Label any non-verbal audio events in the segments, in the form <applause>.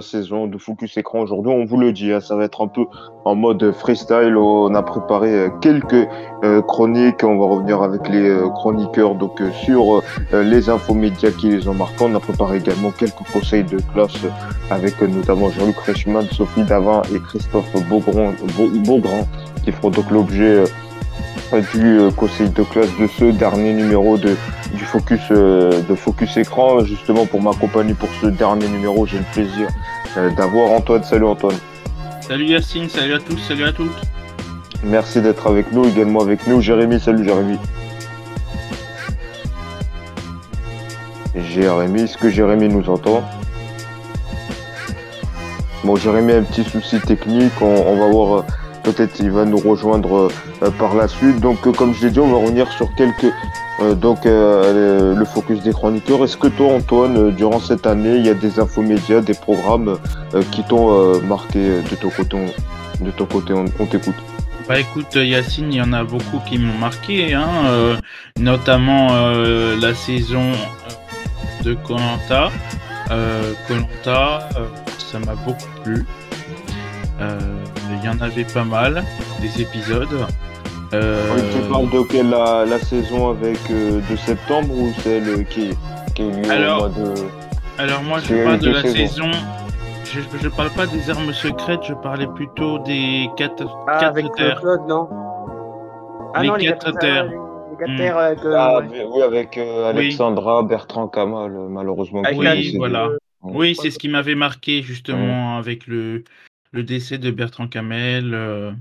saison de Focus Écran aujourd'hui. On vous le dit, hein, ça va être un peu en mode freestyle. On a préparé euh, quelques euh, chroniques. On va revenir avec les euh, chroniqueurs donc sur les infos médias qui les ont marqués. On a préparé également quelques conseils de classe avec notamment Jean-Luc Reichmann, Sophie Davin et Christophe Beaugrand, qui feront donc l'objet du conseil de classe de ce dernier numéro de, du Focus, de Focus Écran. Justement, pour m'accompagner pour ce dernier numéro, j'ai le plaisir d'avoir Antoine. Salut Antoine. Salut Yacine, salut à tous, salut à toutes. Merci d'être avec nous, également avec nous. Jérémy, salut Jérémy. Jérémy, est-ce que Jérémy nous entend? Bon, Jérémy a un petit souci technique, on va voir Peut-être il va nous rejoindre euh, par la suite. Donc, euh, comme je l'ai dit, on va revenir sur quelques euh, donc le focus des chroniqueurs. Est-ce que toi, Antoine, durant cette année, il y a des infos médias, des programmes qui t'ont marqué de ton côté on, t'écoute? Bah écoute Yacine, il y en a beaucoup qui m'ont marqué, hein, notamment la saison de Colanta. Colanta, ça m'a beaucoup plu. Euh, il y en avait pas mal, des épisodes. Euh... tu parles de quelle la, saison avec euh, de septembre ou celle qui, qui est lieu alors, au mois de. Alors moi je parle de la saison. Je, je parle pas des armes secrètes, je parlais plutôt des quatre, ah, avec terres. Claude, non? Ah, les, non, les quatre terres. Les quatre avec, euh, ah, oui, avec Alexandra, Bertrand Kamal, malheureusement. oui, voilà. Oui, c'est ce qui m'avait marqué justement avec le, le décès de Bertrand Camel, euh,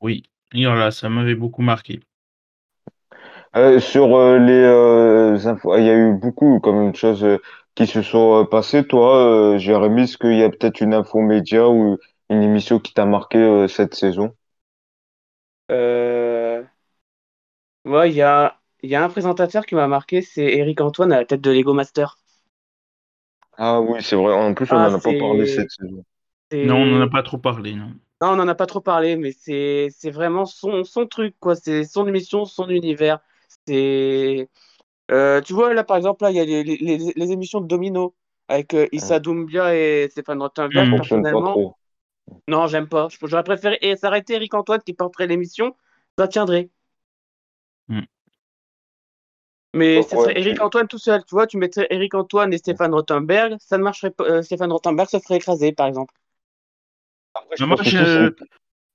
oui, voilà, ça m'avait beaucoup marqué. Euh, sur euh, les infos, il y a eu beaucoup même de choses qui se sont passées. Toi, Jérémy, est-ce qu'il y a peut-être une info média ou une émission qui t'a marqué cette saison? Ouais, il y a, y a un présentateur qui m'a marqué, c'est Eric Antoine à la tête de Lego Master. Ah oui, c'est vrai. En plus, on n'en ah, a pas parlé cette saison. Non, on n'en a pas trop parlé, non. Non, on n'en a pas trop parlé, mais c'est vraiment son, son truc, quoi. C'est son émission, son univers. C'est. Euh, tu vois, là, par exemple, là, il y a les, les, les, émissions de Domino avec euh, Issa Doumbia et Stéphane Rottenberg, mmh. personnellement. Non, j'aime pas. J'aurais préféré et s'arrêter Eric Antoine qui porterait l'émission, ça tiendrait. Mmh. Mais ça serait Eric Antoine tout seul, tu vois, tu mettrais Eric Antoine et Stéphane Rottenberg, ça ne marcherait pas. Euh, Stéphane Rottenberg se ferait écraser, par exemple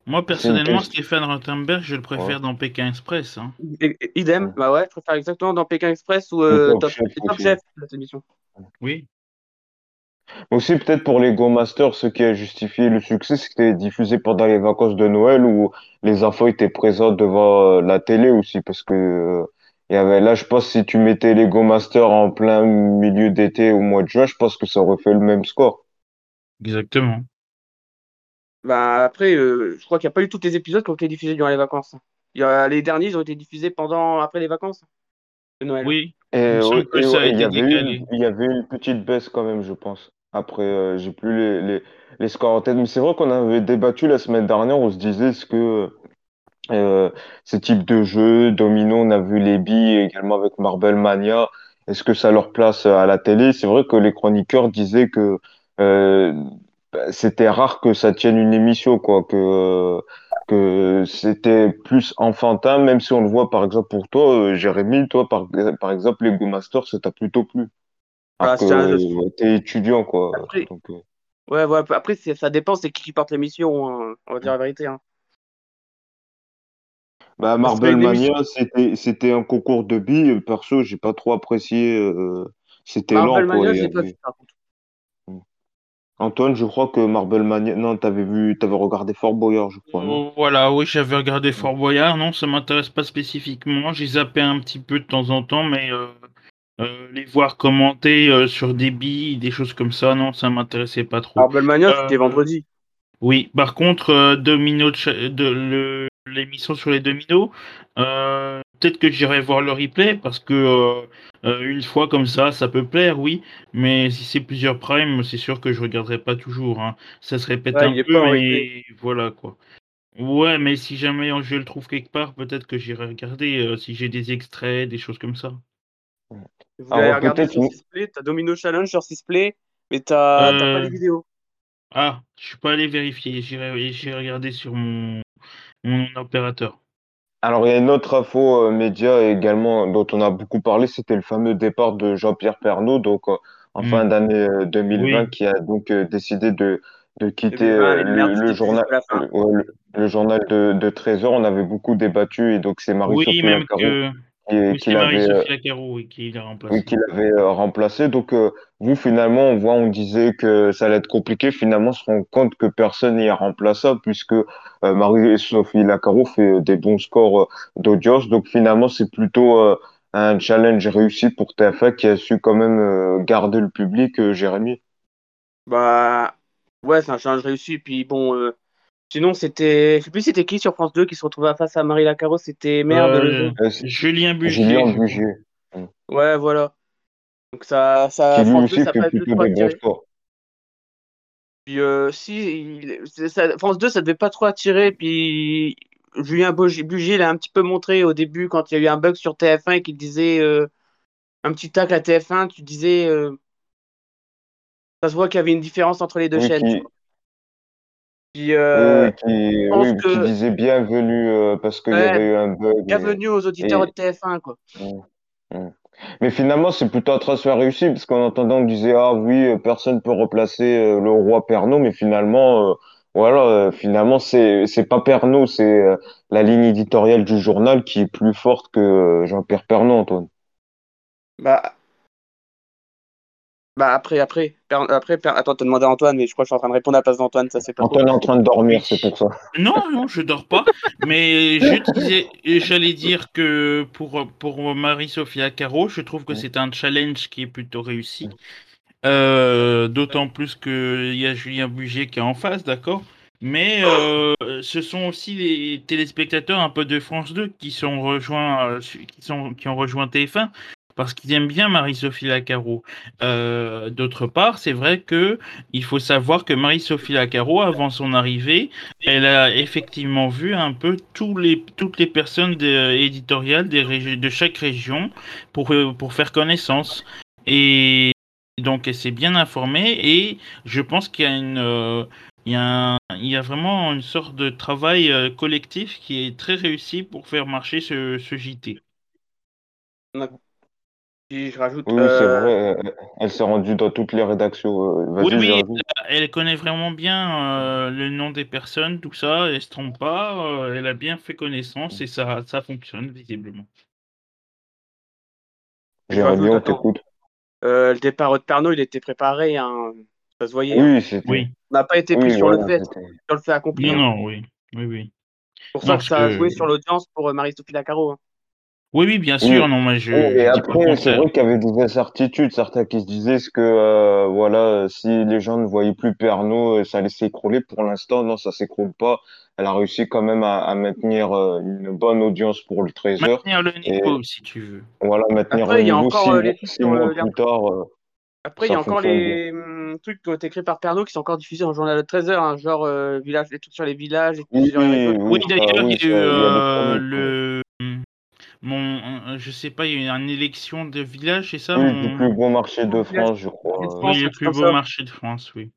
moi, personnellement, Stéphane Rottenberg, je le préfère dans Pékin Express. Hein. idem, bah ouais, je préfère exactement dans Pékin Express ou euh, Top, Chef, cette émission. Oui. Aussi, peut-être pour les Go Masters, ce qui a justifié le succès, c'était diffusé pendant les vacances de Noël où les enfants étaient présents devant euh, la télé aussi. Parce que euh, il y avait là, je pense, si tu mettais les Go Masters en plein milieu d'été au mois de juin, je pense que ça aurait fait le même score. Exactement. Bah, après, euh, je crois qu'il n'y a pas eu tous les épisodes qui ont été diffusés durant les vacances. Il y a, les derniers, ils ont été diffusés pendant, après les vacances de Noël. Oui. il, y avait une, petite baisse quand même, je pense. Après, euh, j'ai plus les, les, les, scores en tête. Mais c'est vrai qu'on avait débattu la semaine dernière, on se disait ce que euh, ce type de jeu, Domino, on a vu les billes également avec Marble Mania, est-ce que ça leur place à la télé? C'est vrai que les chroniqueurs disaient que euh, c'était rare que ça tienne une émission, quoi, que, que c'était plus enfantin, même si on le voit, par exemple, pour toi, euh, Jérémy, toi, par, par exemple, les Go Masters, ça t'a plutôt plu. Ah, t'es étudiant, quoi. Après, euh. ouais, ouais, après, ça dépend, c'est qui qui porte l'émission, hein, on va dire la vérité. Hein. Bah, Marble Mania, c'était, un concours de billes. Perso, j'ai pas trop apprécié. Euh, c'était lent, quoi. Mania, j'ai pas vu, par contre. Antoine, je crois que Marble Mania. Non, t'avais vu, t'avais regardé Fort Boyard, je crois. Voilà, oui, j'avais regardé Fort Boyard. Non, ça m'intéresse pas spécifiquement. J'ai zappé un petit peu de temps en temps, mais euh, euh, les voir commenter euh, sur des billes, des choses comme ça, non, ça m'intéressait pas trop. Marble Mania, c'était vendredi. Oui, par contre, Domino de, l'émission sur les dominos, peut-être que j'irai voir le replay parce que euh, une fois comme ça, ça peut plaire, oui, mais si c'est plusieurs primes, c'est sûr que je regarderai pas toujours. Hein. Ça se répète un peu, mais voilà quoi. Ouais, mais si jamais je le trouve quelque part, peut-être que j'irai regarder euh, si j'ai des extraits, des choses comme ça. Vous allez regarder sur Sisplay, t'as Domino Challenge sur Sisplay, Mais t'as pas les vidéos. Ah, je suis pas allé vérifier. J'ai regardé sur mon, mon opérateur. Alors, il y a une autre info euh, média également dont on a beaucoup parlé, c'était le fameux départ de Jean-Pierre Pernaut, donc euh, en fin hmm. d'année 2020, euh, qui a donc décidé de, de quitter le, journal, le, journal de, de Trésor. On avait beaucoup débattu et donc c'est Marie-Sophie oui, que... qui, qui l'avait oui, qui l'a remplacé. Oui, qui l'avait remplacé. Donc vous finalement, on voit, on disait que ça allait être compliqué. Finalement, on se rend compte que personne n'y a remplaçable puisque euh, Marie-Sophie Lacaro fait des bons scores euh, d'audience. Donc finalement, c'est plutôt euh, un challenge réussi pour TF1 qui a su quand même garder le public, Jérémy. Bah ouais, c'est un challenge réussi. Puis bon, sinon c'était, je sais plus c'était qui sur France 2 qui se retrouvait face à Marie Lacaro. C'était merde. Julien Bugier. Julien Bugier. Ouais, voilà. Donc ça, ça, lui aussi fait plutôt des bons scores. Puis euh, si, France 2, ça devait pas trop attirer. Puis Julien Bugier, il a un petit peu montré au début quand il y a eu un bug sur TF1 et qu'il disait euh, un petit tac à TF1, tu disais. Euh, ça se voit qu'il y avait une différence entre les deux chaînes. Qui... Oui, qui, qui, disait bienvenue parce qu'il y avait eu un bug. Bienvenue aux auditeurs de TF1, quoi. Mais finalement, c'est plutôt un transfert réussi, parce qu'en entendant, on disait, ah oui, euh, personne peut remplacer euh, le roi Pernod, mais finalement, euh, voilà, finalement, c'est, c'est pas Pernod, c'est la ligne éditoriale du journal qui est plus forte que Jean-Pierre Pernod, Antoine. Bah, bah après, après, après, attends, t'as demandé à Antoine, mais je crois que je suis en train de répondre à la place d'Antoine, ça c'est pas. Antoine est en train de dormir, c'est pour ça. Non, non, je dors pas, mais j'allais dire que pour, pour Marie-Sophia Caro, je trouve que c'est un challenge qui est plutôt réussi. Euh, d'autant plus qu'il y a Julien Bugier qui est en face, d'accord? Mais euh, ce sont aussi les téléspectateurs un peu de France 2 qui sont rejoints, euh, qui sont qui ont rejoint TF1 parce qu'ils aiment bien Marie-Sophie Lacaro. Euh, d'autre part, c'est vrai que il faut savoir que Marie-Sophie Lacaro, avant son arrivée, elle a effectivement vu un peu tous les, toutes les personnes éditoriales des de chaque région pour, euh, pour faire connaissance. Et donc, elle s'est bien informée et je pense qu'il y a une... Euh, il y, a il y, a vraiment une sorte de travail collectif qui est très réussi pour faire marcher ce, ce JT je rajoute. Oui, c'est euh, vrai, elle s'est rendue dans toutes les rédactions. Euh, oui, elle connaît vraiment bien euh, le nom des personnes, tout ça, elle se trompe pas, elle a bien fait connaissance et ça, ça fonctionne visiblement. Jérémy, on t'écoute. le départ de Pernod, il était préparé, hein. ça se voyait. Oui, hein. oui. On n'a pas été pris sur, le fait, sur le fait accompli. Non, hein. non, oui. oui, oui. Pour ça que ça a joué sur l'audience pour Marie-Sophie Lacaro. Hein. Oui, oui, bien sûr. Non, mais je. et après, c'est vrai qu'il y avait des incertitudes, certains qui se disaient que euh, voilà, si les gens ne voyaient plus Pernod, euh, ça allait s'écrouler? Pour l'instant, non, ça s'écroule pas. Elle a réussi quand même à, maintenir euh, une bonne audience pour le Trésor. Maintenir le niveau, si tu veux. Voilà, maintenir le niveau. Six, mois plus tard. Après, il y a encore les hum, trucs qui ont été créés par Pernod qui sont encore diffusés en journal de 13 heures, hein, genre village, les trucs sur les villages. Et oui, oui, d'ailleurs, il y a eu le mon, je sais pas, il y a une élection de village, c'est ça Oui, le plus beau marché de France, je crois. Oui, le plus beau marché de France, oui.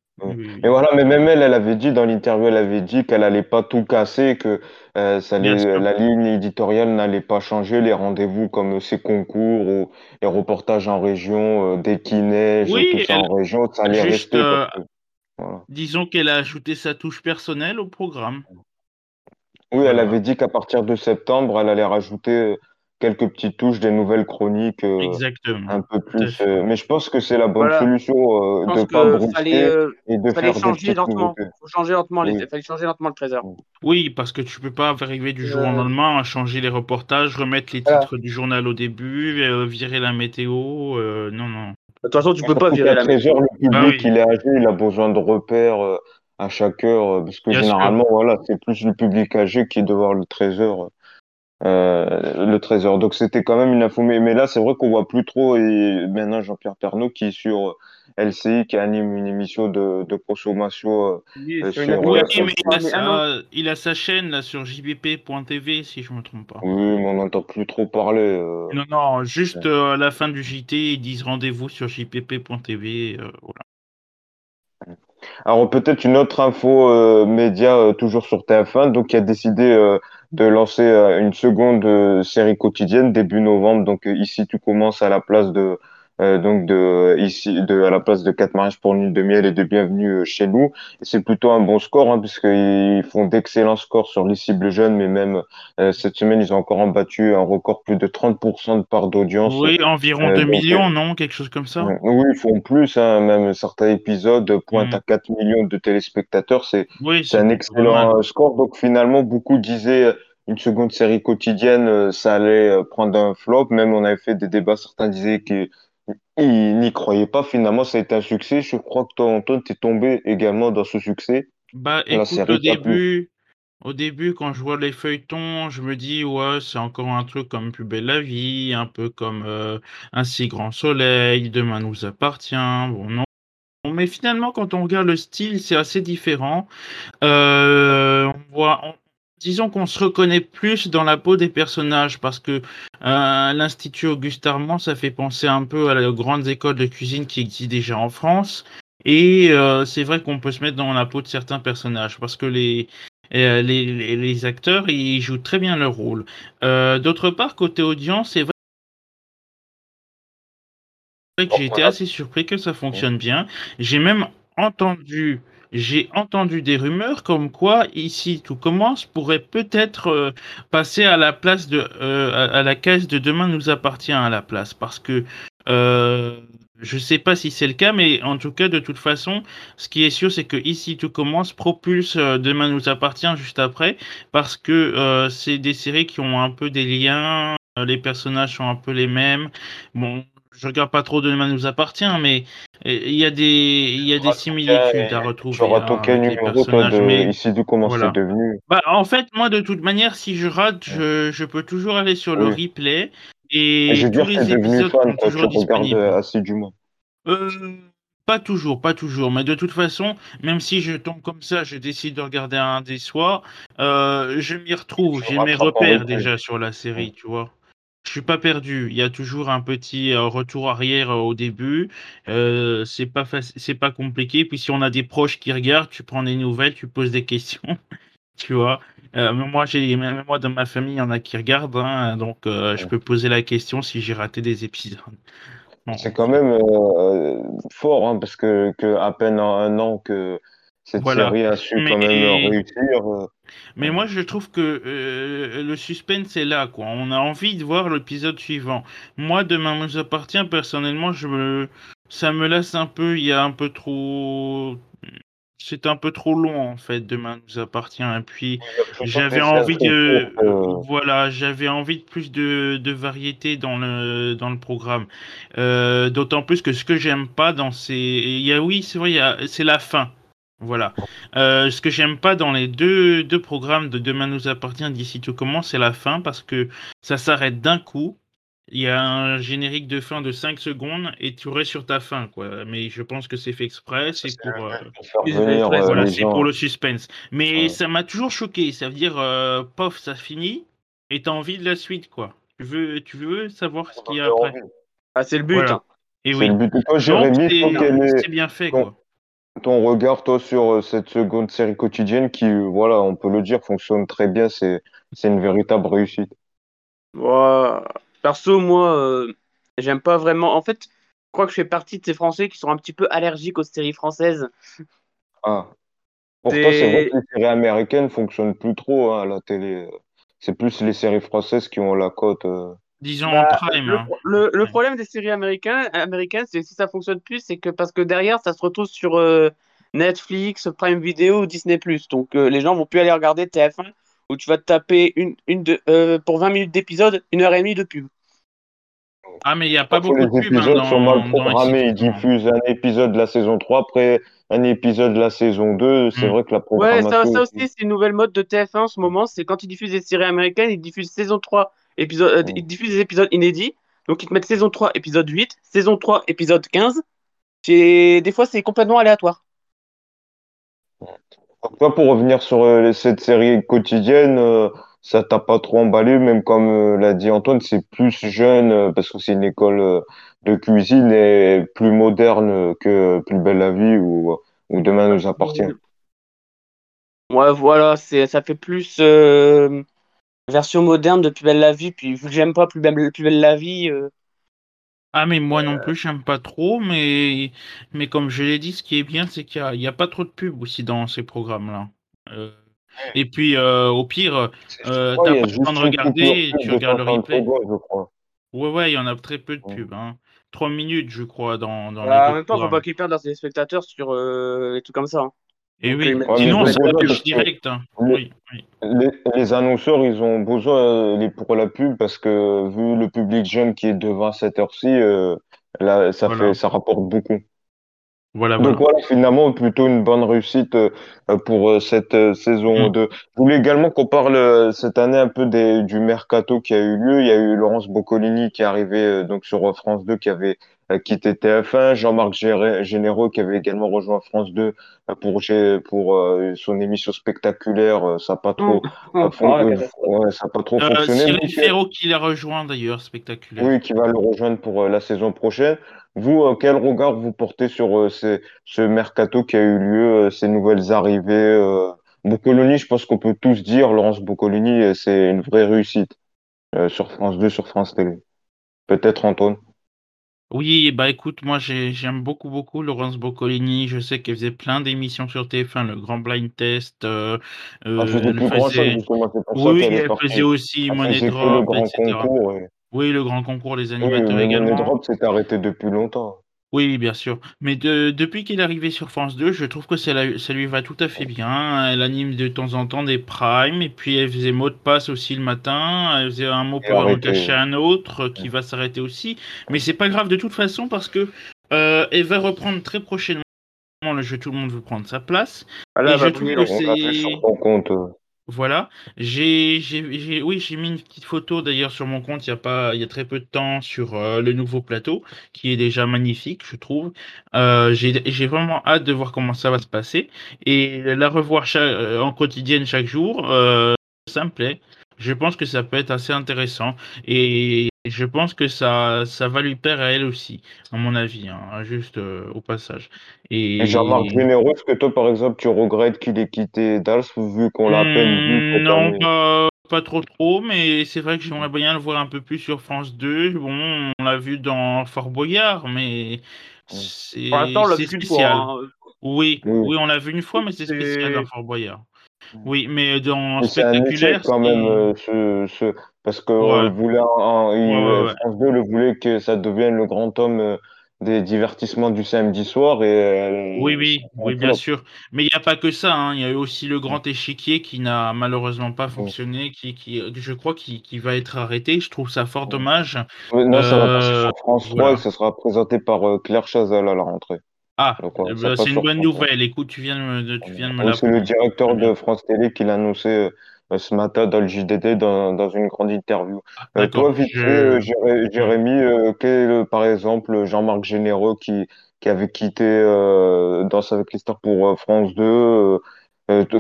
Et voilà, mais même elle, elle avait dit dans l'interview, elle avait dit qu'elle allait pas tout casser, que euh, ça la ligne éditoriale n'allait pas changer, les rendez-vous comme ces concours ou les reportages en région, euh, des tout ça en région, ça allait rester. Euh, disons qu'elle a ajouté sa touche personnelle au programme. Oui, elle avait dit qu'à partir de septembre, elle allait rajouter quelques petites touches, des nouvelles chroniques euh, un peu plus. Euh, mais je pense que c'est la bonne solution euh, de ne pas brusquer et de faire changer des lentement. Faut changer lentement les... fallait changer lentement le trésor. Oui, parce que tu peux pas arriver du jour au lendemain à changer les reportages, remettre les titres du journal au début, virer la météo. non, non. De toute façon, tu peux pas virer la météo. Le public, bah il est âgé, il a besoin de repères à chaque heure, parce que généralement, voilà, c'est plus le public âgé qui est devant le trésor euh, le trésor. Donc c'était quand même une info. Mais, là, c'est vrai qu'on voit plus trop. Et maintenant, Jean-Pierre Pernaud qui est sur LCI, qui anime une émission de, de consommation. Oui, euh, mais il a, sa, chaîne là sur jbp.tv, si je me trompe pas. Oui, mais on n'entend plus trop parler. Euh. Non, non, juste à la fin du JT, ils disent rendez-vous sur jbp.tv. voilà. Alors peut-être une autre info euh, média euh, toujours sur TF1, donc qui a décidé euh, de lancer une seconde série quotidienne début novembre. Donc ici tu commences à la place de euh, donc de ici de à la place de quatre mariages pour une lune de miel et de bienvenue euh, chez nous. C'est plutôt un bon score hein, puisqu'ils font d'excellents scores sur les cibles jeunes, mais même euh, cette semaine ils ont encore battu un record plus de 30% de part d'audience. Oui, environ Euh, 2 donc, millions, non? Quelque chose comme ça? Oui, ils font plus, hein, même certains épisodes pointent Mm. à 4 millions de téléspectateurs. C'est, Oui, c'est un mal. excellent score. Donc finalement, beaucoup disaient une seconde série quotidienne, ça allait prendre un flop. Même on avait fait des débats, certains disaient qu'ils ils n'y croyaient pas. Finalement, ça a été un succès. Je crois que toi, Antoine, t'es tombé également dans ce succès. Bah écoute, au série début, au début, quand je vois les feuilletons, je me dis, ouais, c'est encore un truc comme Plus belle la vie, un peu comme euh, Un si grand soleil, Demain nous appartient. Bon, non. Mais finalement, quand on regarde le style, c'est assez différent. Euh, on voit, on- disons qu'on se reconnaît plus dans la peau des personnages parce que euh, l'Institut Auguste Armand, ça fait penser un peu à la grandes écoles de cuisine qui existent déjà en France. Et euh, c'est vrai qu'on peut se mettre dans la peau de certains personnages parce que les, euh, les, les, les acteurs, ils jouent très bien leur rôle. Euh, D'autre part, côté audience, c'est vrai que j'ai été assez surpris que ça fonctionne bien. J'ai même entendu, j'ai entendu des rumeurs comme quoi ici tout commence pourrait peut-être euh, passer à la place de, euh, à, la caisse de demain nous appartient à la place parce que euh, je sais pas si c'est le cas, mais en tout cas de toute façon, ce qui est sûr c'est que ici tout commence propulse euh, demain nous appartient juste après parce que c'est des séries qui ont un peu des liens. Les personnages sont un peu les mêmes. Bon, je regarde pas trop Demain nous appartient, mais euh, il y a des, il y a des similitudes à retrouver Tu auras ton numéro, toi, de Mais ici, du comment voilà. c'est devenu. bah, en fait, moi, de toute manière, si je rate, je, je peux toujours aller sur le replay Et je et veux tous dire, les épisodes fan, sont toi, tu toujours regardes disponibles. euh, assidûment. Euh, pas toujours, pas toujours, mais de toute façon, même si je tombe comme ça, je décide de regarder un des soirs, euh, je m'y retrouve, j'ai mes repères déjà sur la série, tu vois. Je suis pas perdu, il y a toujours un petit euh, retour arrière euh, au début, euh, c'est pas faci- c'est pas compliqué, puis si on a des proches qui regardent, tu prends des nouvelles, tu poses des questions, <laughs> tu vois. Euh, moi, j'ai, même moi, dans ma famille, il y en a qui regardent, hein, donc je peux poser la question si j'ai raté des épisodes. Bon, C'est quand même fort, hein, parce que, que à peine en un an que cette Voilà. série a su quand même réussir. Mais moi, je trouve que euh, le suspense est là, quoi. On a envie de voir l'épisode suivant. Moi, Demain nous appartient, personnellement, je me... ça me lasse un peu. Il y a un peu trop. C'est un peu trop long, en fait, Demain nous appartient. Et puis, j'avais envie de. Euh, Voilà, j'avais envie de plus de, de variété dans le, dans le programme. Euh, D'autant plus que ce que j'aime pas dans ces. Il y a, oui, c'est vrai, a- c'est la fin. Voilà. Euh, ce que j'aime pas dans les deux, deux programmes de Demain nous appartient d'ici tout commence, c'est la fin parce que ça s'arrête d'un coup. Il y a un générique de fin de 5 secondes et tu restes sur ta fin, quoi. Mais je pense que c'est fait exprès, c'est pour. euh, pour euh, voilà, le suspense. Mais Ouais. ça m'a toujours choqué. Ça veut dire, euh, pof, ça finit et t'as envie de la suite, quoi. Tu veux, tu veux savoir ce qu'il y a après? Ah, c'est le but. Voilà. hein. Et C'est oui. c'est bien fait, quoi. Ton regard, toi, sur euh, cette seconde série quotidienne qui, euh, voilà, on peut le dire, fonctionne très bien. C'est, c'est une véritable réussite. Moi, perso, moi, euh, j'aime pas vraiment. En fait, je crois que je fais partie de ces Français qui sont un petit peu allergiques aux séries françaises. Ah. Pourtant, C'est- c'est vrai que les séries américaines fonctionnent plus trop hein, à la télé. C'est plus les séries françaises qui ont la cote. euh. Disons Bah, en prime. le, hein. le- le Ouais. problème des séries américaines, américaines, c'est que si ça fonctionne plus, c'est que parce que derrière, ça se retrouve sur euh, Netflix, Prime Video ou Disney+. Donc, euh, les gens vont plus aller regarder TF1 où tu vas te taper une, une de, euh, pour 20 minutes d'épisode, une heure et demie de pub. Ah, mais il n'y a pas Parfois, beaucoup de les pubs hein, épisodes dans, sont mal programmés. Ils diffusent un épisode de la saison 3, après un épisode de la saison 2. C'est Mm. vrai que la Ouais, programmation. ça, ça aussi, c'est une nouvelle mode de TF1 en ce moment. C'est quand ils diffusent des séries américaines, ils diffusent saison 3, épisode, euh, ils diffusent des épisodes inédits. Donc, ils te mettent saison 3, épisode 8, saison 3, épisode 15. Et des fois, c'est complètement aléatoire. Toi, pour revenir sur euh, cette série quotidienne, euh, ça t'a pas trop emballé, même comme euh, l'a dit Antoine, c'est plus jeune euh, parce que c'est une école euh, de cuisine et plus moderne que Plus belle la vie où ou Demain nous appartient. Ouais, voilà, c'est, ça fait plus euh, version moderne de Plus belle la vie. Puis vu que j'aime pas Plus belle, plus belle la vie. Euh, ah, mais moi non plus, j'aime pas trop. Mais, mais comme je l'ai dit, ce qui est bien, c'est qu'il n'y a, a, pas trop de pub aussi dans ces programmes-là. Euh, et puis, au pire, t'as pas le temps de regarder, tu regardes le replay. Ouais, ouais, il y en a très peu de pubs. Hein. 3 minutes, je crois, dans, dans bah, En même temps, faut pas qu'ils perdent leurs spectateurs sur les trucs comme ça. Hein. Et oui, sinon c'est la pub direct. Hein. Les, oui, Les, annonceurs, ils ont besoin euh, pour la pub parce que vu le public jeune qui est devant cette heure-ci, euh, là, ça, fait, ça rapporte beaucoup. Voilà, Donc voilà. finalement, plutôt une bonne réussite euh, pour cette saison 2. Mm. Je voulais également qu'on parle cette année un peu des, du mercato qui a eu lieu. Il y a eu Laurence Boccolini qui est arrivé donc sur France 2 qui avait quitté TF1, Jean-Marc Généraux qui avait également rejoint France 2 pour pour euh, son émission spectaculaire, euh, ça n'a pas trop, mmh. ça pas trop euh, fonctionné. Cyril Ferraud qui l'a rejoint d'ailleurs, spectaculaire. Oui, qui va le rejoindre pour la saison prochaine. Vous, quel regard vous portez sur ce mercato qui a eu lieu, ces nouvelles arrivées Boccolini, je pense qu'on peut tous dire, Laurence Boccolini, c'est une vraie réussite sur France 2, sur France Télé. Peut-être Antoine. Oui, bah écoute, moi j'aime beaucoup beaucoup Laurence Boccolini. Je sais qu'elle faisait plein d'émissions sur TF1, le Grand Blind Test. Euh, euh, elle faisait... oui, elle faisait aussi Money Drop, etc. Oui, le grand concours, les animateurs également. Money Drop s'est arrêté depuis longtemps. Oui, bien sûr. Mais depuis qu'il est arrivé sur France 2, je trouve que ça, lui va tout à fait bien. Elle anime de temps en temps des primes, et puis elle faisait mot de passe aussi le matin. Elle faisait un mot pour en cacher un autre qui va s'arrêter aussi. Mais c'est pas grave de toute façon parce que euh, elle va reprendre très prochainement le jeu Tout le monde veut prendre sa place. Ah et je trouve que c'est. Voilà. J'ai, j'ai, oui, j'ai mis une petite photo d'ailleurs sur mon compte il y a pas, il y a très peu de temps sur euh, le nouveau plateau qui est déjà magnifique, je trouve. Euh, j'ai, j'ai vraiment hâte de voir comment ça va se passer et la revoir euh, en quotidienne chaque jour, ça me plaît. Je pense que ça peut être assez intéressant et je pense que ça, ça va lui plaire à elle aussi, à mon avis, hein, juste euh, au passage. Et, Jean-Marc Généreux, est-ce que toi, par exemple, tu regrettes qu'il ait quitté Dals vu qu'on l'a à peine vu hmm, Non, pas, pas, trop trop, mais c'est vrai que j'aimerais bien le voir un peu plus sur France 2. Bon, on l'a vu dans Fort Boyard, mais c'est spécial. Hein. Oui, oui, on l'a vu une fois, mais c'est spécial dans Fort Boyard. Oui, mais dans spectaculaire, quand même euh, ce, ce, parce que voulait, France 2 le voulait que ça devienne le grand homme euh, des divertissements du samedi soir. Et, oui, oui, oui, bien sûr. Mais il n'y a pas que ça. Hein. Il y a eu aussi le grand échiquier qui n'a malheureusement pas fonctionné, qui, qui, je crois, qui, qui va être arrêté. Je trouve ça fort dommage. non, ça va passer sur euh, France 3 et ça sera présenté par euh, Claire Chazal à la rentrée. Ah, bah, c'est une bonne nouvelle. Écoute, tu viens de me, tu viens de me C'est le directeur de France Télé qui l'a annoncé euh, ce matin dans le JDD dans, dans une grande interview. Ah, euh, toi, vite fait, Jérémy, euh, quel, par exemple, Jean-Marc Généreux qui, qui avait quitté Danse avec l'histoire pour France 2,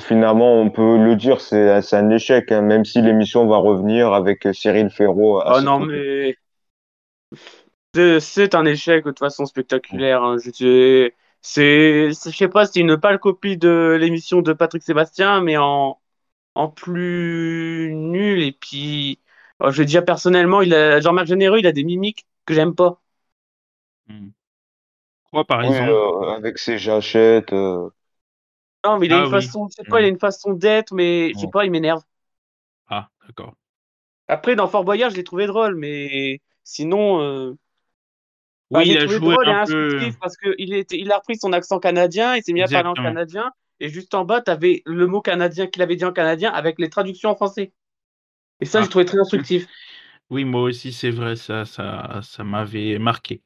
finalement, on peut le dire, c'est un échec, hein, même si l'émission va revenir avec Cyril Ferraud. oh non, mais c'est un échec de toute façon spectaculaire. Hein. Je, c'est, je sais pas, c'est une pâle copie de l'émission de Patrick Sébastien, mais en, en plus nul. Et puis, oh, je veux dire personnellement, il a, Jean-Marc Généreux, il a des mimiques que j'aime pas. Hmm. Quoi, par exemple euh, Avec ses jachettes. Euh. Non, mais il a ah une façon, je sais pas, il a hmm. une façon d'être, mais je sais pas, il m'énerve. Ah, d'accord. Après, dans Fort Boyard, je l'ai trouvé drôle, mais sinon. Euh, oui, il a joué un peu... parce qu'il il a repris son accent canadien, il s'est mis à parler en canadien, et juste en bas, tu avais le mot canadien qu'il avait dit en canadien avec les traductions en français. Et ça, je j'ai ah. trouvé très instructif. <laughs> Oui, moi aussi, c'est vrai, ça, ça, ça m'avait marqué.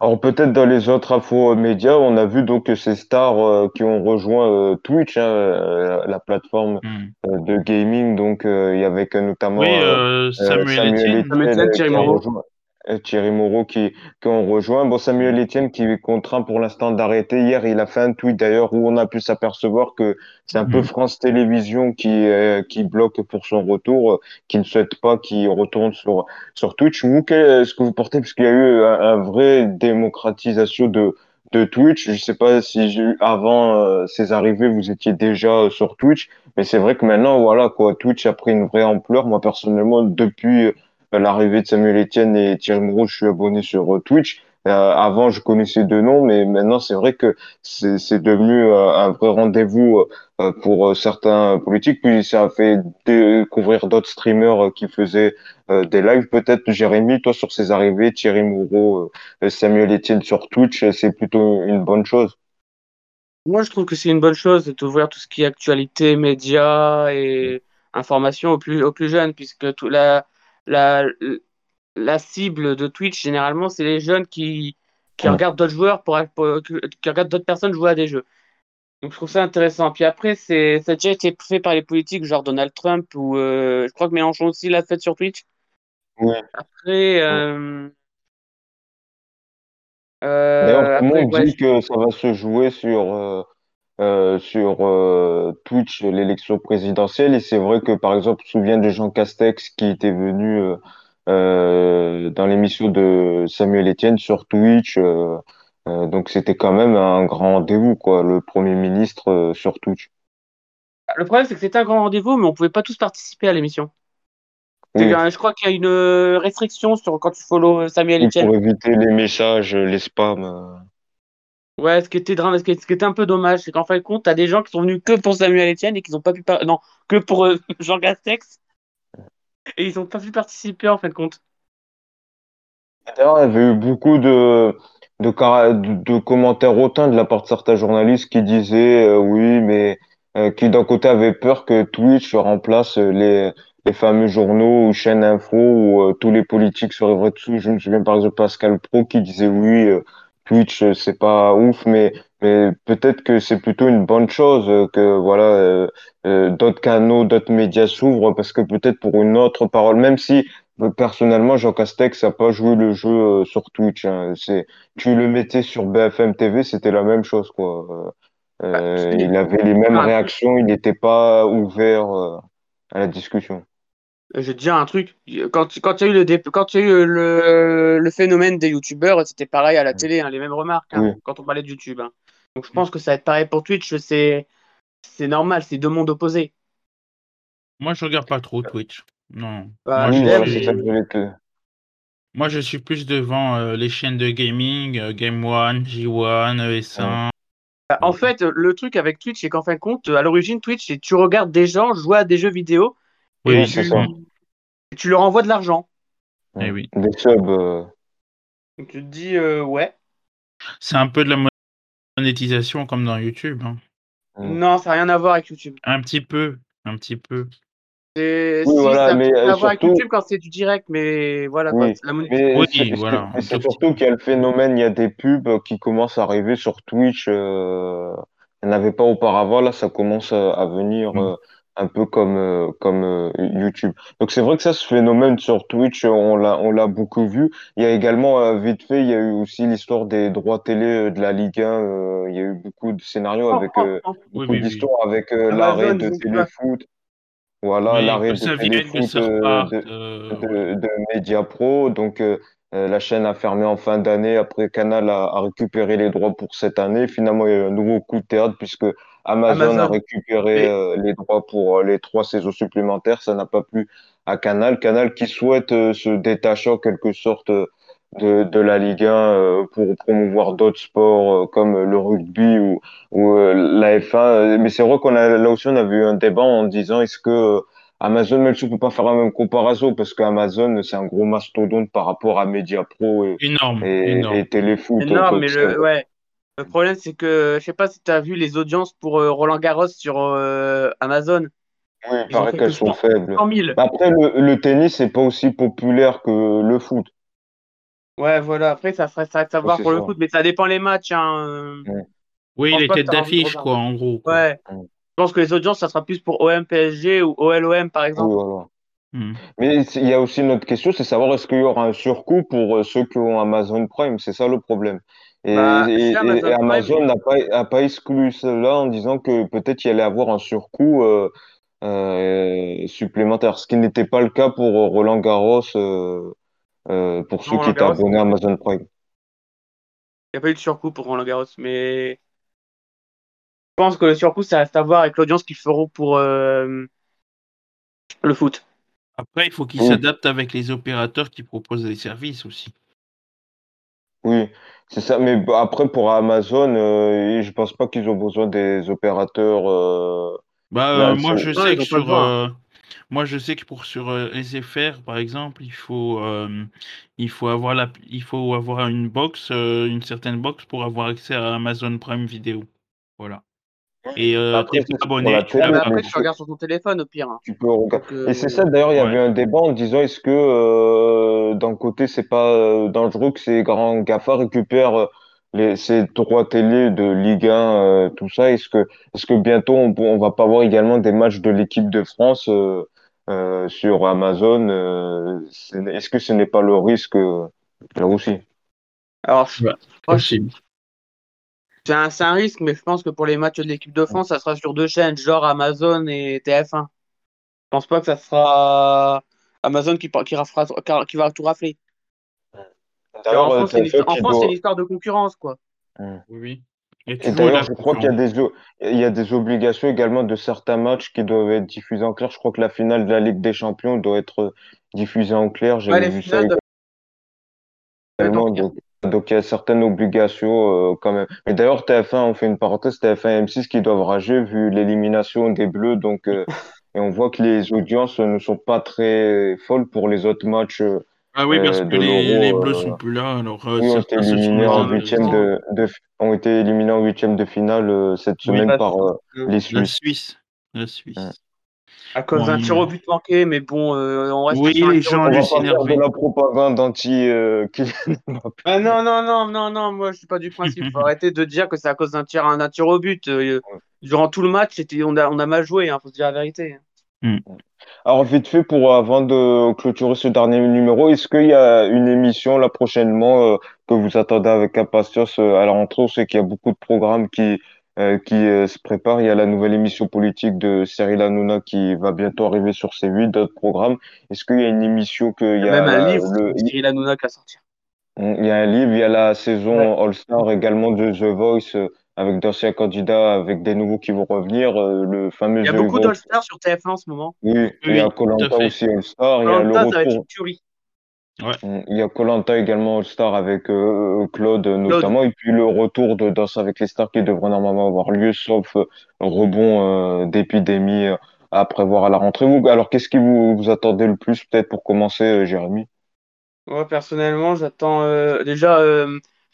Alors peut-être dans les autres infos médias, on a vu donc ces stars euh, qui ont rejoint euh, Twitch, hein, euh, la plateforme hmm. de gaming. Donc il y avait notamment oui, Samuel, Samuel Etienne, Thierry Moreau. Thierry Moreau qui, qui ont rejoint. Bon, Samuel Etienne qui est contraint pour l'instant d'arrêter. Hier, il a fait un tweet d'ailleurs où on a pu s'apercevoir que c'est un peu mhm. France Télévisions qui, euh, qui bloque pour son retour, euh, qui ne souhaite pas qu'il retourne sur, sur Twitch. Vous, qu'est-ce que vous portez Puisqu'il y a eu un, vrai démocratisation de, de Twitch. Je sais pas si avant ces arrivées, vous étiez déjà sur Twitch, mais c'est vrai que maintenant, voilà, quoi, Twitch a pris une vraie ampleur. Moi, personnellement, depuis l'arrivée de Samuel Etienne et Thierry Moreau, je suis abonné sur Twitch. avant, je connaissais deux noms, mais maintenant, c'est vrai que c'est devenu un vrai rendez-vous pour certains politiques. Puis ça a fait découvrir d'autres streamers qui faisaient des lives. Peut-être, Jérémy, toi, sur ces arrivées, Thierry Moreau, Samuel Etienne sur Twitch, c'est plutôt une bonne chose. Moi, je trouve que c'est une bonne chose d'ouvrir tout ce qui est actualité, médias et information aux plus, aux plus jeunes, puisque tout la, la, la cible de Twitch, généralement, c'est les jeunes qui, qui regardent d'autres joueurs, pour, qui regardent d'autres personnes jouer à des jeux. Donc, je trouve ça intéressant. Puis après, c'est, ça a déjà été fait par les politiques, genre Donald Trump, ou euh, je crois que Mélenchon aussi l'a fait sur Twitch. Après, euh, D'ailleurs, tout le monde dit que ça va se jouer sur, euh, euh, sur euh, Twitch l'élection présidentielle. Et c'est vrai que, par exemple, je me souviens de Jean Castex qui était venu dans l'émission de Samuel Etienne sur Twitch. donc, c'était quand même un grand rendez-vous, quoi, le Premier ministre sur Twitch. Le problème, c'est que c'était un grand rendez-vous, mais on pouvait pas tous participer à l'émission. Je crois qu'il y a une restriction sur quand tu follow Samuel Etienne. Pour éviter les messages, les spams. Ouais, ce qui était, ce qui était un peu dommage, c'est qu'en fin de compte, tu as des gens qui sont venus que pour Samuel Etienne et qui n'ont pas pu. Non, que pour euh, <laughs> Jean Gastex. Et ils n'ont pas pu participer en fin de compte. D'ailleurs, il y avait eu beaucoup de, de, de, commentaires hautains de la part de certains journalistes qui disaient euh, oui, mais euh, qui d'un côté avaient peur que Twitch remplace les, les fameux journaux ou chaînes info où tous les politiques seraient vrais dessus. Je me souviens par exemple Pascal Pro qui disait oui Twitch, euh, c'est pas ouf, mais, mais peut-être que c'est plutôt une bonne chose euh, que voilà euh, d'autres canaux, d'autres médias s'ouvrent parce que peut-être pour une autre parole, même si personnellement Jean Castex n'a pas joué le jeu sur Twitch. Hein, c'est tu le mettais sur BFM TV, c'était la même chose quoi. Bah, il avait les mêmes réactions, il n'était pas ouvert à la discussion. Je vais te dire un truc. Quand, quand il y a eu, le, quand il y a eu le, le phénomène des youtubeurs, c'était pareil à la télé, hein, les mêmes remarques hein, quand on parlait de YouTube. Hein. Donc je pense que ça va être pareil pour Twitch. C'est, c'est normal, c'est deux mondes opposés. Moi, je regarde pas trop Twitch. Non. Bah, moi, je suis... moi, je suis plus devant euh, les chaînes de gaming, euh, Game One, J1, ES1. Bah, en fait, le truc avec Twitch, c'est qu'en fin de compte, à l'origine, Twitch, c'est tu regardes des gens jouer à des jeux vidéo oui, c'est ça. tu leur envoies de l'argent. Eh oui. Des subs. Euh. Donc tu te dis, euh, ouais. C'est un peu de la monétisation comme dans YouTube. Hein. Non, ça n'a rien à voir avec YouTube. Un petit peu, un petit peu. Oui, voilà, ça mais rien à voir avec YouTube quand c'est du direct, mais voilà. Oui, la oui, voilà. C'est surtout qu'il y a le phénomène, il y a des pubs qui commencent à arriver sur Twitch. Euh... Il n'y en avait pas auparavant, là, ça commence à venir. Mm. Euh, un peu comme euh, comme euh, YouTube. Donc c'est vrai que ça, ce phénomène sur Twitch, on l'a on l'a beaucoup vu. Il y a également euh, vite fait, il y a eu aussi l'histoire des droits télé de la Ligue 1. il y a eu beaucoup de scénarios avec beaucoup d'histoires avec l'arrêt de Téléfoot. Voilà, l'arrêt de Téléfoot de, de, de, Mediapro. Donc la chaîne a fermé en fin d'année. Après, Canal a, a, récupéré les droits pour cette année. Finalement, il y a eu un nouveau coup de théâtre puisque Amazon, a récupéré euh, les droits pour euh, les trois saisons supplémentaires. Ça n'a pas plu à Canal. Canal qui souhaite euh, se détacher en quelque sorte de, de la Ligue 1 pour promouvoir d'autres sports comme le rugby ou, ou la F1. Mais c'est vrai qu'on a là aussi on avait eu un débat en disant est-ce que Amazon, même si on peut pas faire la même comparaison? Parce qu'Amazon c'est un gros mastodonte par rapport à Mediapro et, énorme, et, énorme. et Téléfoot. Énorme, mais le, ouais. Le problème, c'est que je sais pas si tu as vu les audiences pour euh, Roland Garros sur euh, Amazon. Oui, il paraît qu'elles sont faibles. Après, le, tennis, c'est pas aussi populaire que le foot. Ouais, voilà. Après, ça serait ça à savoir pour le foot, mais ça dépend les matchs. Hein. Oui, les têtes d'affiche, quoi, en gros. Ouais. Je pense que les audiences, ça sera plus pour OM PSG ou OLOM, par exemple. Oui, voilà. Hmm. Mais il y a aussi une autre question, c'est savoir est-ce qu'il y aura un surcoût pour euh, ceux qui ont Amazon Prime. C'est ça le problème. Et, bah, Amazon n'a pas, pas exclu cela en disant que peut-être il allait avoir un surcoût euh, euh, supplémentaire, ce qui n'était pas le cas pour Roland Garros, euh, pour ceux qui étaient abonnés à Amazon Prime. n'y a pas eu de surcoût pour Roland Garros, mais je pense que le surcoût, ça reste à voir avec l'audience qu'ils feront pour le foot. Après, il faut qu'ils s'adaptent avec les opérateurs qui proposent des services aussi. Oui, c'est ça. Mais après, pour Amazon, euh, je pense pas qu'ils ont besoin des opérateurs. Euh, bah, euh, moi, je sais que sur, moi, je sais que pour sur SFR, par exemple, il faut, il faut avoir la, il faut avoir une box, une certaine box pour avoir accès à Amazon Prime Video. Voilà. Et euh, après, tu regardes sur ton téléphone au pire. Hein. Tu peux Et c'est ça, d'ailleurs, il y avait un débat en disant est-ce que euh, d'un côté, c'est pas euh, dangereux que ces grands GAFA récupèrent les, ces droits télé de Ligue 1, tout ça? Est-ce que, est-ce que bientôt, on, on va pas voir également des matchs de l'équipe de France sur Amazon Est-ce que ce n'est pas le risque là aussi? Alors, je, c'est un, risque, mais je pense que pour les matchs de l'équipe de France, ça sera sur deux chaînes, genre Amazon et TF1. Je pense pas que ça sera Amazon qui, qui, qui va tout rafler. en France, c'est une, histoire de concurrence, quoi. Oui. Et, d'ailleurs, je crois qu'il y, a des, il y a des obligations également de certains matchs qui doivent être diffusés en clair. Je crois que la finale de la Ligue des Champions doit être diffusée en clair. J'ai vu ça également. Donc il y a certaines obligations euh, quand même. Mais d'ailleurs, TF1, on fait une parenthèse, TF1 et M6 qui doivent rager vu l'élimination des Bleus. Donc, euh, <laughs> et on voit que les audiences ne sont pas très folles pour les autres matchs. Euh, ah oui, parce que les, les, Bleus sont plus là. Alors, oui, ont été, éliminés en huitième de, de, ont été éliminés en huitième de finale cette semaine par les Suisses. La Suisse. La Suisse. À cause d'un tir au but manqué, mais bon, euh, on reste oui, les gens de la propagande anti. Euh, <laughs> ah non, non, non, non, non, moi je suis pas du principe. Il faut <laughs> arrêter de dire que c'est à cause d'un tir, un tir au but. Euh, durant tout le match, on a, on a mal joué, il hein, faut se dire la vérité. Mm. Alors, vite fait, pour avant de clôturer ce dernier numéro, est-ce qu'il y a une émission là prochainement que vous attendez avec impatience à la rentrée? On sait qu'il y a beaucoup de programmes qui, euh, qui euh, se prépare. Il y a la nouvelle émission politique de Cyril Hanouna qui va bientôt arriver sur C8, d'autres programmes. Est-ce qu'il y a une émission que il y a, même un livre de Cyril Hanouna qui va sortir. Il y a un livre, il y a la saison All-Star également de The Voice euh, avec d'anciens candidats, avec des nouveaux qui vont revenir. le fameux il y a beaucoup d'All-Star sur TF1 en ce moment. Oui, il y a Colanta aussi All-Star. Il y a le retour. Ça va être une tuerie. Mm, il y a Colanta également All-Star avec euh, euh, Claude notamment, et puis le retour de Danse avec les stars qui devrait normalement avoir lieu, sauf euh, rebond d'épidémie à prévoir à la rentrée. Vous, alors, qu'est-ce qui vous, vous attendez le plus peut-être pour commencer, Jérémy? Moi, personnellement, j'attends déjà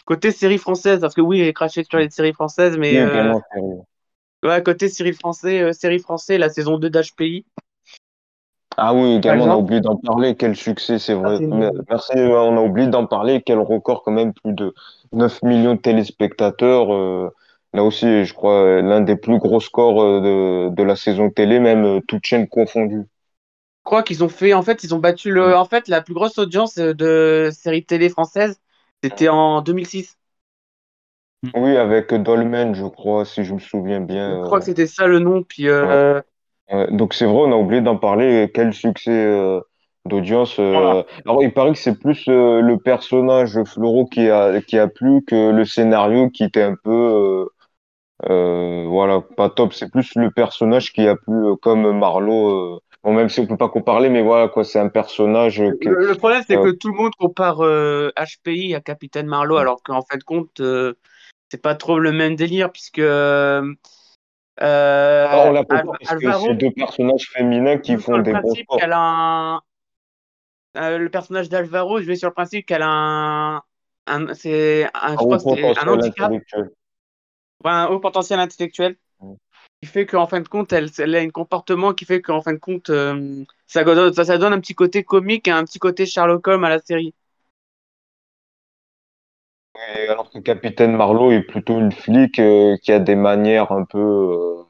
côté série française, parce que oui, j'ai craché sur les séries françaises, mais ouais, côté série française, série française, la saison 2 d'HPI. Ah oui, également, on a oublié d'en parler. Quel succès, c'est vrai. Ah, Merci, euh, on a oublié d'en parler. Quel record, quand même, plus de 9 millions de téléspectateurs. Euh, là aussi, je crois, l'un des plus gros scores euh, de, de la saison télé, même toute chaîne confondue. Je crois qu'ils ont fait, en fait, ils ont battu le, en fait, la plus grosse audience de série télé française, c'était en 2006. Oui, avec Dolmen, je crois, si je me souviens bien. Je crois que c'était ça le nom. Puis, donc c'est vrai, on a oublié d'en parler. Quel succès euh, d'audience. Euh. Alors il paraît que c'est plus euh, le personnage Floro qui a qui a plu que le scénario qui était un peu voilà pas top. C'est plus le personnage qui a plu comme Marlowe. Bon, même si on peut pas comparer, mais voilà quoi, c'est un personnage. Le, problème c'est que tout le monde compare HPI à Capitaine Marlowe, alors qu'en fait compte c'est pas trop le même délire puisque euh, ah, on l'a pas parce que c'est deux personnages féminins qui font des bons sports. Euh, le personnage d'Alvaro, je vais sur le principe qu'elle a un, un c'est un, un handicap, un haut potentiel intellectuel, mm. qui fait qu'en fin de compte, elle, elle, a un comportement qui fait qu'en fin de compte, euh, ça, ça, ça, donne un petit côté comique et un petit côté Sherlock Holmes à la série alors que Capitaine Marlowe est plutôt une flic euh, qui a des manières un peu, euh,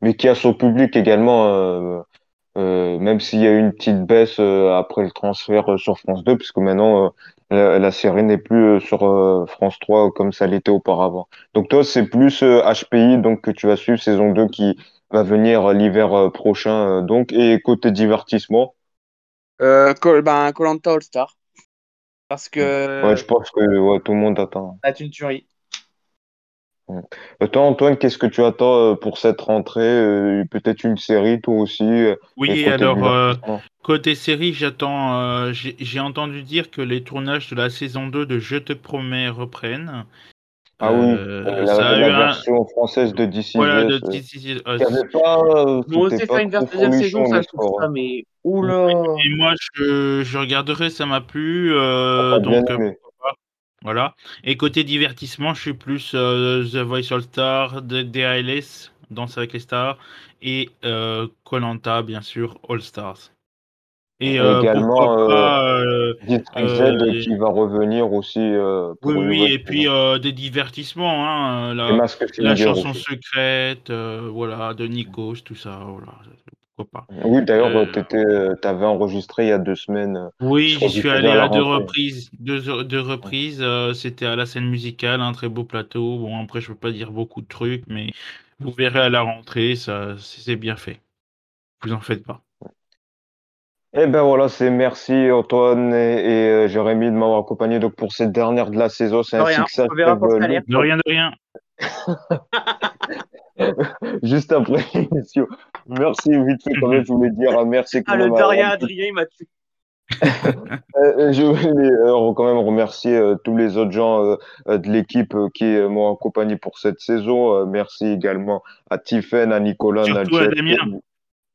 mais qui a son public également. Euh, même s'il y a eu une petite baisse après le transfert sur France 2, puisque maintenant la, série n'est plus sur France 3 comme ça l'était auparavant. Donc toi, c'est plus HPI donc que tu vas suivre saison 2 qui va venir l'hiver prochain. donc et côté divertissement? Ben, Colanta All Star. Parce que. Ouais, je pense que ouais, tout le monde attend. C'est une tuerie. Toi, Antoine, qu'est-ce que tu attends pour cette rentrée? Peut-être une série, toi aussi, Oui, alors, côté série, j'attends. j'ai entendu dire que les tournages de la saison 2 de Je te promets reprennent. Ah oui, la, version française de DC Voilà, de DC avait pas. Bon, c'est fait une deuxième saison, ça, je ça, mais. Oula! Et moi, je, je regarderai, ça m'a plu. Euh, donc, voilà. Et côté divertissement, je suis plus euh, The Voice All Star, DALS, Danse avec les stars, et Colanta, euh, bien sûr, All Stars. Et euh, également pas, Z qui va revenir aussi. oui, oui, et puis des divertissements, hein, la, la chanson secrète, voilà, de Nikos, tout ça, voilà. Oui, d'ailleurs, euh, euh, tu avais enregistré il y a deux semaines. Euh, oui, j'y suis allé à, deux reprises. Deux, reprises. C'était à la scène musicale, un très beau plateau. Bon, après, je peux pas dire beaucoup de trucs, mais vous verrez à la rentrée, ça, c'est bien fait. Vous en faites pas. Eh ben voilà, c'est merci Antoine et, Jérémy de m'avoir accompagné donc pour cette dernière de la saison. C'est que ça. De rien, de rien. <laughs> Juste après l'émission. Merci, vite fait, quand même, je voulais dire un merci. Ah, le Daria Adrien, il m'a tué. <laughs> Euh, euh, je voulais euh, quand même remercier tous les autres gens de l'équipe qui m'ont accompagné pour cette saison. merci également à Tiffen, à Nicolas, à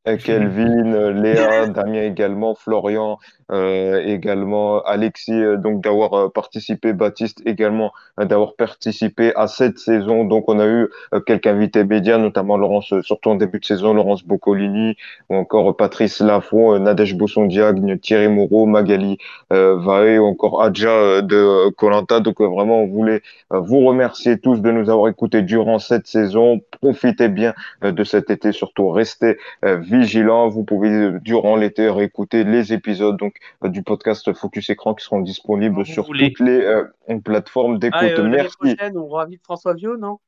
Kelvin, Léa, Damien également, Florian, euh, également Alexis, euh, donc d'avoir euh, participé, Baptiste également d'avoir participé à cette saison. Donc on a eu quelques invités médias, notamment Laurence, surtout en début de saison, Laurence Boccolini, ou encore Patrice Lafont, Nadège Bosson-Diagne, Thierry Moreau, Magali Vaé, ou encore Adja de Colanta. Donc vraiment, on voulait vous remercier tous de nous avoir écoutés durant cette saison. Profitez bien de cet été, surtout restez vigilants. Vous pouvez durant l'été réécouter les épisodes. Donc euh, du podcast Focus Écran qui seront disponibles sur toutes les euh, plateformes d'écoute. Ah, euh, Merci. Prochaine, on réinvite François Viau, non?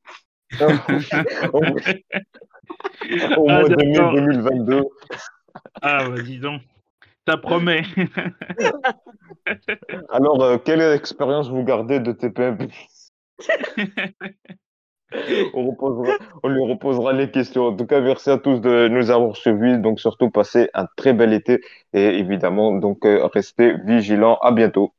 <laughs> Au mois de mai 2022. Ah, bah, dis donc. Ça promet. <laughs> Alors, quelle expérience vous gardez de TPM? <laughs> <laughs> on, lui reposera les questions. En tout cas, merci à tous de nous avoir suivis. Donc, surtout, passez un très bel été et évidemment, donc, euh, restez vigilants. À bientôt.